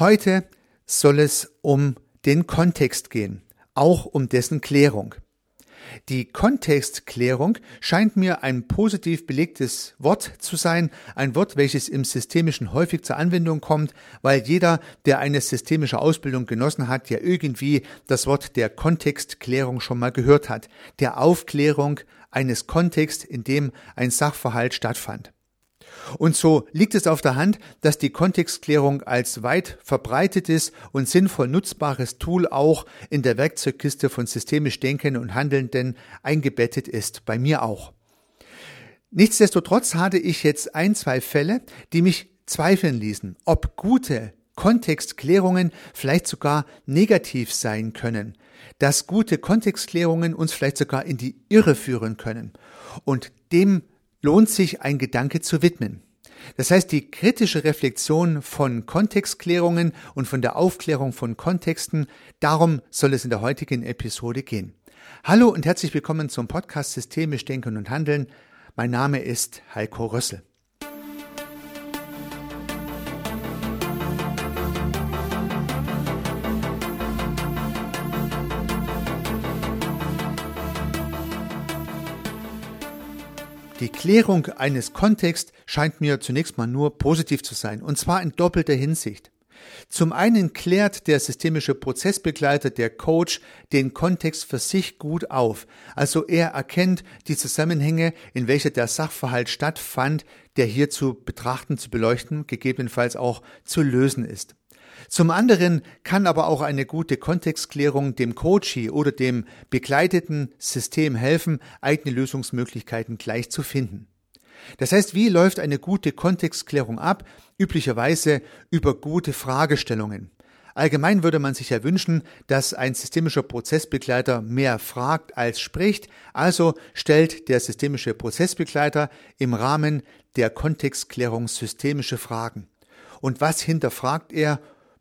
Heute soll es um den Kontext gehen, auch um dessen Klärung. Die Kontextklärung scheint mir ein positiv belegtes Wort zu sein, ein Wort, welches im Systemischen häufig zur Anwendung kommt, weil jeder, der eine systemische Ausbildung genossen hat, ja irgendwie das Wort der Kontextklärung schon mal gehört hat, der Aufklärung eines Kontexts, in dem ein Sachverhalt stattfand. Und so liegt es auf der Hand, dass die Kontextklärung als weit verbreitetes und sinnvoll nutzbares Tool auch in der Werkzeugkiste von systemisch Denkenden und Handelnden eingebettet ist, bei mir auch. Nichtsdestotrotz hatte ich jetzt ein, zwei Fälle, die mich zweifeln ließen, ob gute Kontextklärungen vielleicht sogar negativ sein können, dass gute Kontextklärungen uns vielleicht sogar in die Irre führen können. Und dem lohnt sich ein Gedanke zu widmen. Das heißt, die kritische Reflexion von Kontextklärungen und von der Aufklärung von Kontexten, darum soll es in der heutigen Episode gehen. Hallo und herzlich willkommen zum Podcast Systemisch Denken und Handeln. Mein Name ist Heiko Rössel. Die Klärung eines Kontexts scheint mir zunächst mal nur positiv zu sein, und zwar in doppelter Hinsicht. Zum einen klärt der systemische Prozessbegleiter, der Coach, den Kontext für sich gut auf. Also er erkennt die Zusammenhänge, in welcher der Sachverhalt stattfand, der hier zu betrachten, zu beleuchten, gegebenenfalls auch zu lösen ist. Zum anderen kann aber auch eine gute Kontextklärung dem Coachee oder dem begleiteten System helfen, eigene Lösungsmöglichkeiten gleich zu finden. Das heißt, wie läuft eine gute Kontextklärung ab? Üblicherweise über gute Fragestellungen. Allgemein würde man sich ja wünschen, dass ein systemischer Prozessbegleiter mehr fragt als spricht, also stellt der systemische Prozessbegleiter im Rahmen der Kontextklärung systemische Fragen. Und was hinterfragt er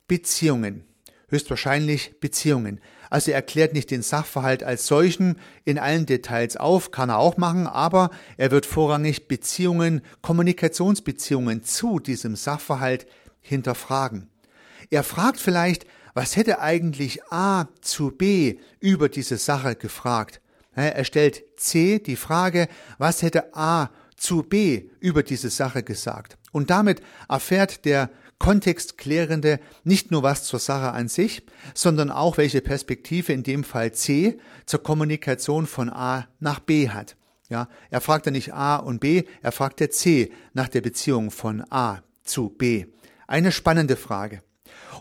Beziehungen. Höchstwahrscheinlich Beziehungen. Also er erklärt nicht den Sachverhalt als solchen in allen Details auf, kann er auch machen, aber er wird vorrangig Beziehungen, Kommunikationsbeziehungen zu diesem Sachverhalt hinterfragen. Er fragt vielleicht, was hätte eigentlich A zu B über diese Sache gefragt? Er stellt C die Frage, was hätte A zu B über diese Sache gesagt? Und damit erfährt der kontextklärende nicht nur was zur Sache an sich, sondern auch welche Perspektive in dem Fall C zur Kommunikation von A nach B hat. Ja, er fragt ja nicht A und B, er fragt der C nach der Beziehung von A zu B. Eine spannende Frage.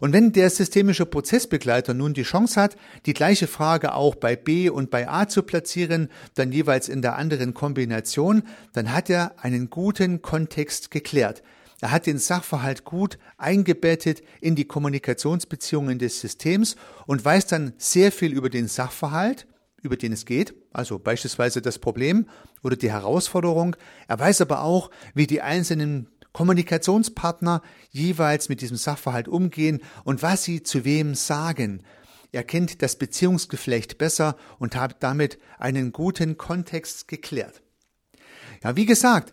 Und wenn der systemische Prozessbegleiter nun die Chance hat, die gleiche Frage auch bei B und bei A zu platzieren, dann jeweils in der anderen Kombination, dann hat er einen guten Kontext geklärt. Er hat den Sachverhalt gut eingebettet in die Kommunikationsbeziehungen des Systems und weiß dann sehr viel über den Sachverhalt, über den es geht, also beispielsweise das Problem oder die Herausforderung. Er weiß aber auch, wie die einzelnen Kommunikationspartner jeweils mit diesem Sachverhalt umgehen und was sie zu wem sagen. Er kennt das Beziehungsgeflecht besser und hat damit einen guten Kontext geklärt. Ja, wie gesagt,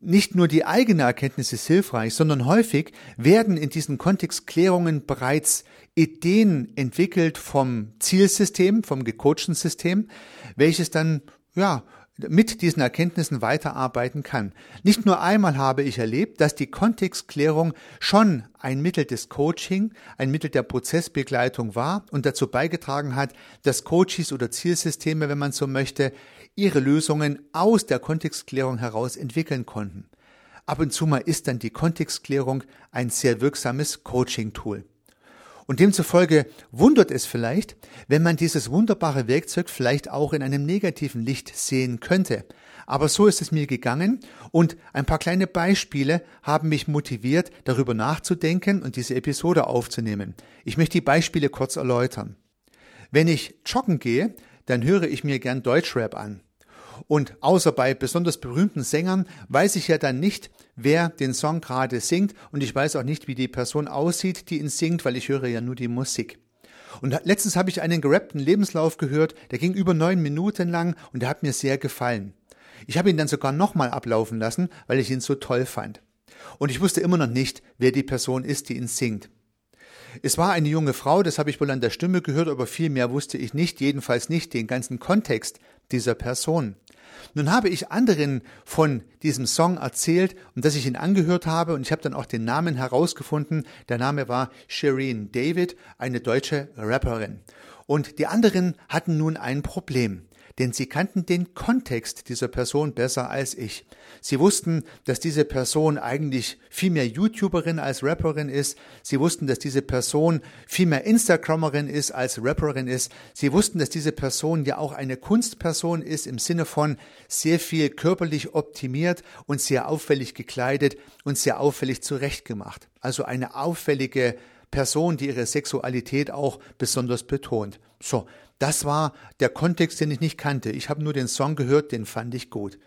nicht nur die eigene Erkenntnis ist hilfreich, sondern häufig werden in diesen Kontextklärungen bereits Ideen entwickelt vom Zielsystem, vom gecoachten System, welches dann, ja, mit diesen Erkenntnissen weiterarbeiten kann. Nicht nur einmal habe ich erlebt, dass die Kontextklärung schon ein Mittel des Coaching, ein Mittel der Prozessbegleitung war und dazu beigetragen hat, dass Coaches oder Zielsysteme, wenn man so möchte, ihre Lösungen aus der Kontextklärung heraus entwickeln konnten. Ab und zu mal ist dann die Kontextklärung ein sehr wirksames Coaching-Tool. Und demzufolge wundert es vielleicht, wenn man dieses wunderbare Werkzeug vielleicht auch in einem negativen Licht sehen könnte. Aber so ist es mir gegangen und ein paar kleine Beispiele haben mich motiviert, darüber nachzudenken und diese Episode aufzunehmen. Ich möchte die Beispiele kurz erläutern. Wenn ich joggen gehe, dann höre ich mir gern Deutschrap an. Und außer bei besonders berühmten Sängern weiß ich ja dann nicht, wer den Song gerade singt und ich weiß auch nicht, wie die Person aussieht, die ihn singt, weil ich höre ja nur die Musik. Und letztens habe ich einen gerappten Lebenslauf gehört, der ging über neun Minuten lang und der hat mir sehr gefallen. Ich habe ihn dann sogar nochmal ablaufen lassen, weil ich ihn so toll fand. Und ich wusste immer noch nicht, wer die Person ist, die ihn singt. Es war eine junge Frau, das habe ich wohl an der Stimme gehört, aber viel mehr wusste ich nicht, jedenfalls nicht den ganzen Kontext dieser Person. Nun habe ich anderen von diesem Song erzählt und dass ich ihn angehört habe und ich habe dann auch den Namen herausgefunden. Der Name war Shireen David, eine deutsche Rapperin. Und die anderen hatten nun ein Problem denn sie kannten den Kontext dieser Person besser als ich. Sie wussten, dass diese Person eigentlich viel mehr YouTuberin als Rapperin ist. Sie wussten, dass diese Person viel mehr Instagrammerin ist als Rapperin ist. Sie wussten, dass diese Person ja auch eine Kunstperson ist im Sinne von sehr viel körperlich optimiert und sehr auffällig gekleidet und sehr auffällig zurechtgemacht. Also eine auffällige Person, die ihre Sexualität auch besonders betont. So, das war der Kontext, den ich nicht kannte. Ich habe nur den Song gehört, den fand ich gut.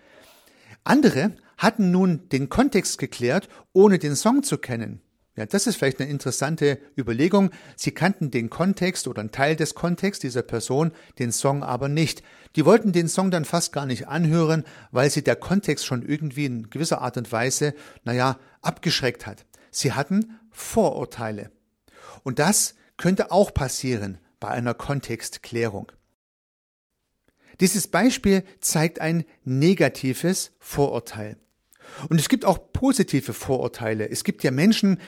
Andere hatten nun den Kontext geklärt, ohne den Song zu kennen. Ja, das ist vielleicht eine interessante Überlegung. Sie kannten den Kontext oder einen Teil des Kontexts dieser Person, den Song aber nicht. Die wollten den Song dann fast gar nicht anhören, weil sie der Kontext schon irgendwie in gewisser Art und Weise, naja, abgeschreckt hat. Sie hatten Vorurteile. Und das könnte auch passieren bei einer Kontextklärung. Dieses Beispiel zeigt ein negatives Vorurteil. Und es gibt auch positive Vorurteile. Es gibt ja Menschen,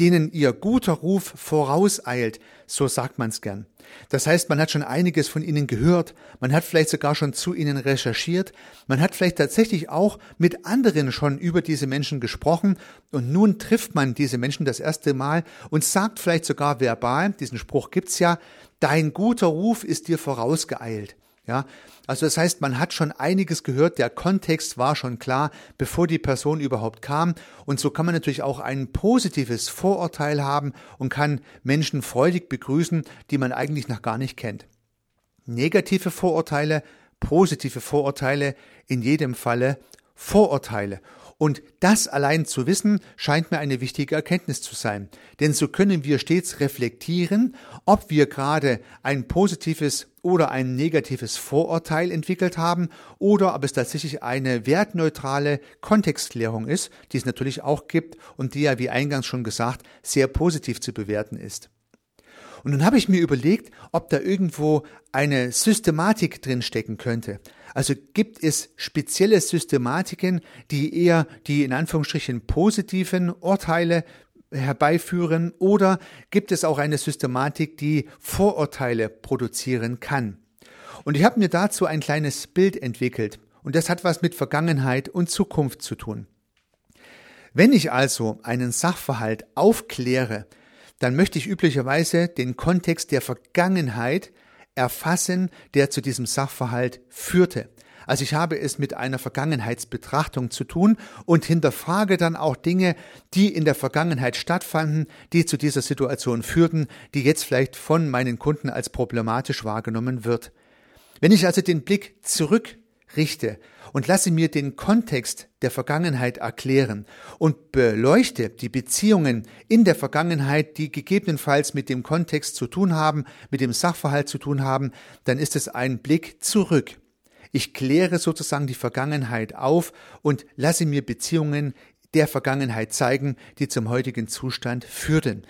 denen ihr guter Ruf vorauseilt, so sagt man es gern. Das heißt, man hat schon einiges von ihnen gehört, man hat vielleicht sogar schon zu ihnen recherchiert, man hat vielleicht tatsächlich auch mit anderen schon über diese Menschen gesprochen und nun trifft man diese Menschen das erste Mal und sagt vielleicht sogar verbal, diesen Spruch gibt's ja, dein guter Ruf ist dir vorausgeeilt. Ja, also das heißt, man hat schon einiges gehört, der Kontext war schon klar, bevor die Person überhaupt kam. Und so kann man natürlich auch ein positives Vorurteil haben und kann Menschen freudig begrüßen, die man eigentlich noch gar nicht kennt. Negative Vorurteile, positive Vorurteile, in jedem Falle Vorurteile. Und das allein zu wissen, scheint mir eine wichtige Erkenntnis zu sein. Denn so können wir stets reflektieren, ob wir gerade ein positives oder ein negatives Vorurteil entwickelt haben oder ob es tatsächlich eine wertneutrale Kontextklärung ist, die es natürlich auch gibt und die ja, wie eingangs schon gesagt, sehr positiv zu bewerten ist. Und nun habe ich mir überlegt, ob da irgendwo eine Systematik drin stecken könnte. Also gibt es spezielle Systematiken, die eher die in Anführungsstrichen positiven Urteile herbeiführen oder gibt es auch eine Systematik, die Vorurteile produzieren kann? Und ich habe mir dazu ein kleines Bild entwickelt und das hat was mit Vergangenheit und Zukunft zu tun. Wenn ich also einen Sachverhalt aufkläre, dann möchte ich üblicherweise den Kontext der Vergangenheit erfassen, der zu diesem Sachverhalt führte. Also ich habe es mit einer Vergangenheitsbetrachtung zu tun und hinterfrage dann auch Dinge, die in der Vergangenheit stattfanden, die zu dieser Situation führten, die jetzt vielleicht von meinen Kunden als problematisch wahrgenommen wird. Wenn ich also den Blick zurückrichte und lasse mir den Kontext der Vergangenheit erklären und beleuchte die Beziehungen in der Vergangenheit, die gegebenenfalls mit dem Kontext zu tun haben, mit dem Sachverhalt zu tun haben, dann ist es ein Blick zurück. Ich kläre sozusagen die Vergangenheit auf und lasse mir Beziehungen der Vergangenheit zeigen, die zum heutigen Zustand führten.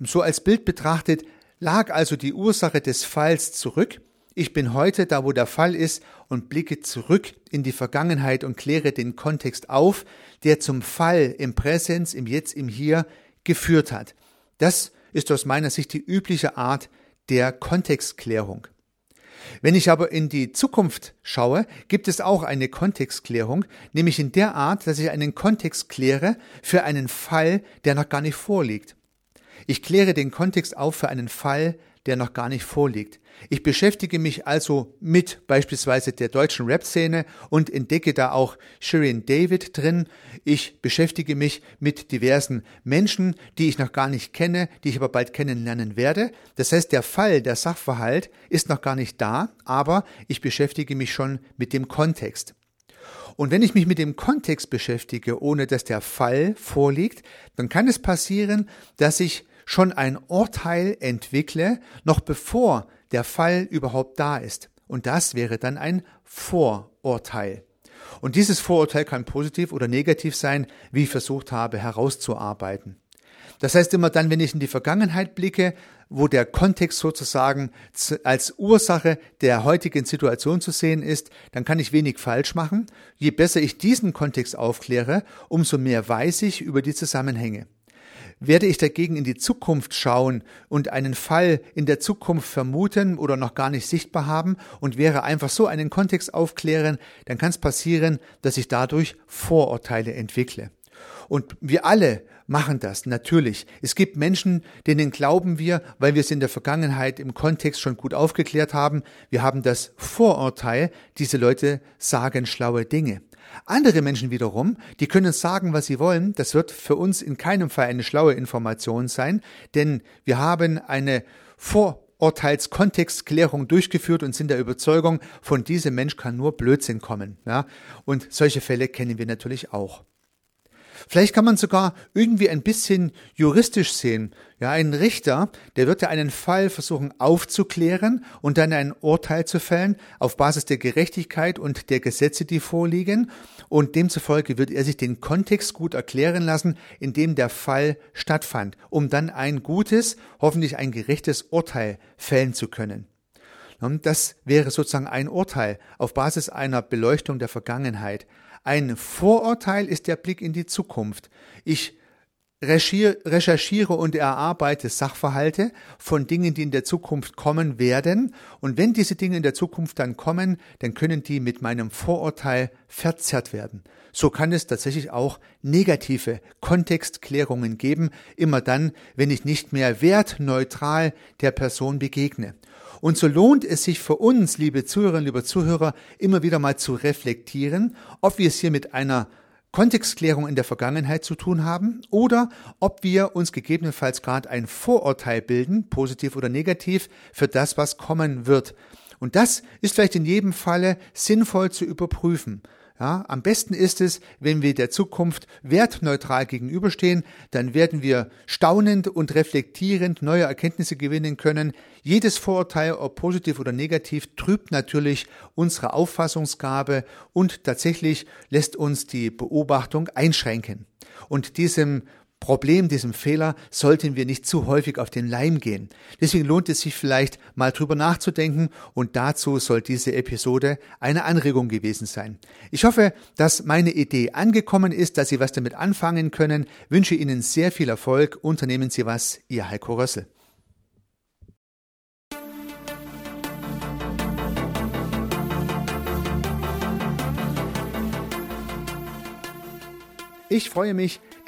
So als Bild betrachtet lag also die Ursache des Falls zurück, ich bin heute da, wo der Fall ist und blicke zurück in die Vergangenheit und kläre den Kontext auf, der zum Fall im Präsens, im Jetzt, im Hier geführt hat. Das ist aus meiner Sicht die übliche Art der Kontextklärung. Wenn ich aber in die Zukunft schaue, gibt es auch eine Kontextklärung, nämlich in der Art, dass ich einen Kontext kläre für einen Fall, der noch gar nicht vorliegt. Ich kläre den Kontext auf für einen Fall, der noch gar nicht vorliegt. Ich beschäftige mich also mit beispielsweise der deutschen Rap-Szene und entdecke da auch Shirin David drin. Ich beschäftige mich mit diversen Menschen, die ich noch gar nicht kenne, die ich aber bald kennenlernen werde. Das heißt, der Fall, der Sachverhalt ist noch gar nicht da, aber ich beschäftige mich schon mit dem Kontext. Und wenn ich mich mit dem Kontext beschäftige, ohne dass der Fall vorliegt, dann kann es passieren, dass ich schon ein Urteil entwickle, noch bevor der Fall überhaupt da ist. Und das wäre dann ein Vorurteil. Und dieses Vorurteil kann positiv oder negativ sein, wie ich versucht habe herauszuarbeiten. Das heißt immer dann, wenn ich in die Vergangenheit blicke, wo der Kontext sozusagen als Ursache der heutigen Situation zu sehen ist, dann kann ich wenig falsch machen. Je besser ich diesen Kontext aufkläre, umso mehr weiß ich über die Zusammenhänge. Werde ich dagegen in die Zukunft schauen und einen Fall in der Zukunft vermuten oder noch gar nicht sichtbar haben und wäre einfach so einen Kontext aufklären, dann kann es passieren, dass ich dadurch Vorurteile entwickle. Und wir alle machen das, natürlich. Es gibt Menschen, denen glauben wir, weil wir es in der Vergangenheit im Kontext schon gut aufgeklärt haben, wir haben das Vorurteil, diese Leute sagen schlaue Dinge. Andere Menschen wiederum, die können sagen, was sie wollen, das wird für uns in keinem Fall eine schlaue Information sein, denn wir haben eine Vorurteilskontextklärung durchgeführt und sind der Überzeugung, von diesem Mensch kann nur Blödsinn kommen. Ja? Und solche Fälle kennen wir natürlich auch. Vielleicht kann man sogar irgendwie ein bisschen juristisch sehen. Ja, ein Richter, der wird ja einen Fall versuchen aufzuklären und dann ein Urteil zu fällen auf Basis der Gerechtigkeit und der Gesetze, die vorliegen. Und demzufolge wird er sich den Kontext gut erklären lassen, in dem der Fall stattfand, um dann ein gutes, hoffentlich ein gerechtes Urteil fällen zu können. Das wäre sozusagen ein Urteil auf Basis einer Beleuchtung der Vergangenheit. Ein Vorurteil ist der Blick in die Zukunft. Ich recherchiere und erarbeite Sachverhalte von Dingen, die in der Zukunft kommen werden. Und wenn diese Dinge in der Zukunft dann kommen, dann können die mit meinem Vorurteil verzerrt werden. So kann es tatsächlich auch negative Kontextklärungen geben, immer dann, wenn ich nicht mehr wertneutral der Person begegne. Und so lohnt es sich für uns, liebe Zuhörerinnen, liebe Zuhörer, immer wieder mal zu reflektieren, ob wir es hier mit einer Kontextklärung in der Vergangenheit zu tun haben oder ob wir uns gegebenenfalls gerade ein Vorurteil bilden, positiv oder negativ, für das, was kommen wird. Und das ist vielleicht in jedem Falle sinnvoll zu überprüfen. Ja, am besten ist es, wenn wir der Zukunft wertneutral gegenüberstehen, dann werden wir staunend und reflektierend neue Erkenntnisse gewinnen können. Jedes Vorurteil, ob positiv oder negativ, trübt natürlich unsere Auffassungsgabe und tatsächlich lässt uns die Beobachtung einschränken. Und diesem Problem, diesem Fehler sollten wir nicht zu häufig auf den Leim gehen. Deswegen lohnt es sich vielleicht mal drüber nachzudenken und dazu soll diese Episode eine Anregung gewesen sein. Ich hoffe, dass meine Idee angekommen ist, dass Sie was damit anfangen können. wünsche Ihnen sehr viel Erfolg. Unternehmen Sie was. Ihr Heiko Rössel. Ich freue mich,